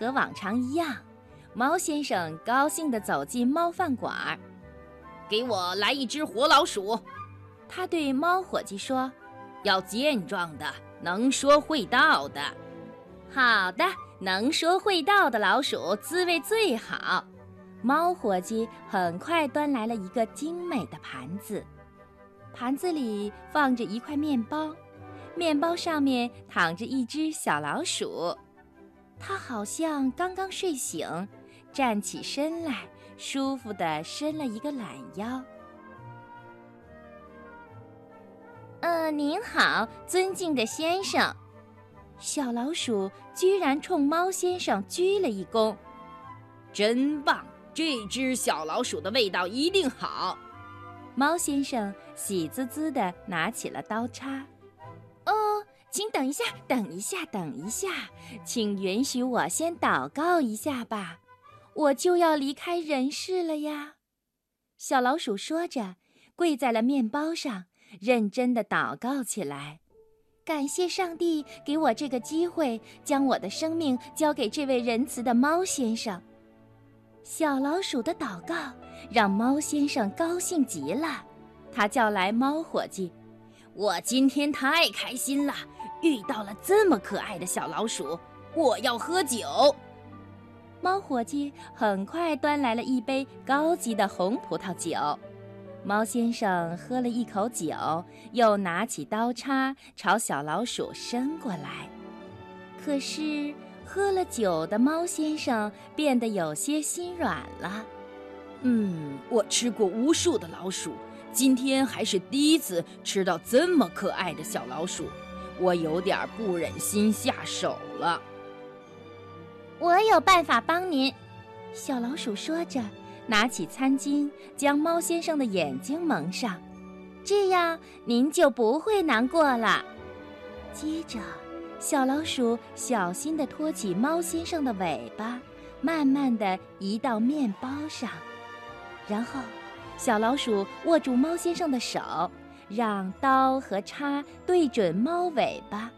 和往常一样，猫先生高兴地走进猫饭馆儿。给我来一只活老鼠，他对猫伙计说：“要健壮的，能说会道的。”好的，能说会道的老鼠滋味最好。猫伙计很快端来了一个精美的盘子，盘子里放着一块面包，面包上面躺着一只小老鼠，它好像刚刚睡醒，站起身来。舒服地伸了一个懒腰。呃，您好，尊敬的先生。小老鼠居然冲猫先生鞠了一躬。真棒，这只小老鼠的味道一定好。猫先生喜滋滋地拿起了刀叉。请等一下，等一下，等一下，请允许我先祷告一下吧。我就要离开人世了呀，小老鼠说着，跪在了面包上，认真的祷告起来。感谢上帝给我这个机会，将我的生命交给这位仁慈的猫先生。小老鼠的祷告让猫先生高兴极了，他叫来猫伙计：“我今天太开心了，遇到了这么可爱的小老鼠，我要喝酒。”猫伙计很快端来了一杯高级的红葡萄酒，猫先生喝了一口酒，又拿起刀叉朝小老鼠伸过来。可是喝了酒的猫先生变得有些心软了。嗯，我吃过无数的老鼠，今天还是第一次吃到这么可爱的小老鼠，我有点不忍心下手了。我有办法帮您，小老鼠说着，拿起餐巾将猫先生的眼睛蒙上，这样您就不会难过了。接着，小老鼠小心地托起猫先生的尾巴，慢慢地移到面包上，然后，小老鼠握住猫先生的手，让刀和叉对准猫尾巴。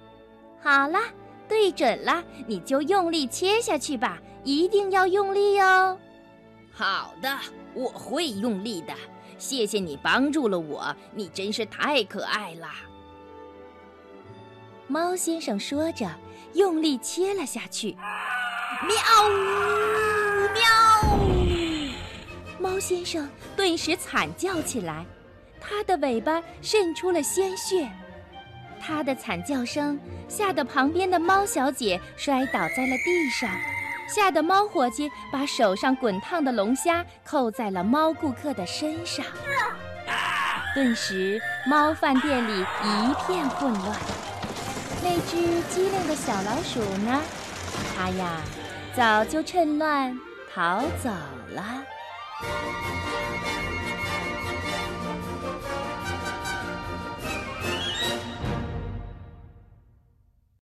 好啦。对准了，你就用力切下去吧，一定要用力哦。好的，我会用力的。谢谢你帮助了我，你真是太可爱了。猫先生说着，用力切了下去。喵呜喵！猫先生顿时惨叫起来，它的尾巴渗出了鲜血。它的惨叫声吓得旁边的猫小姐摔倒在了地上，吓得猫伙计把手上滚烫的龙虾扣在了猫顾客的身上。顿时，猫饭店里一片混乱。那只机灵的小老鼠呢？它呀，早就趁乱逃走了。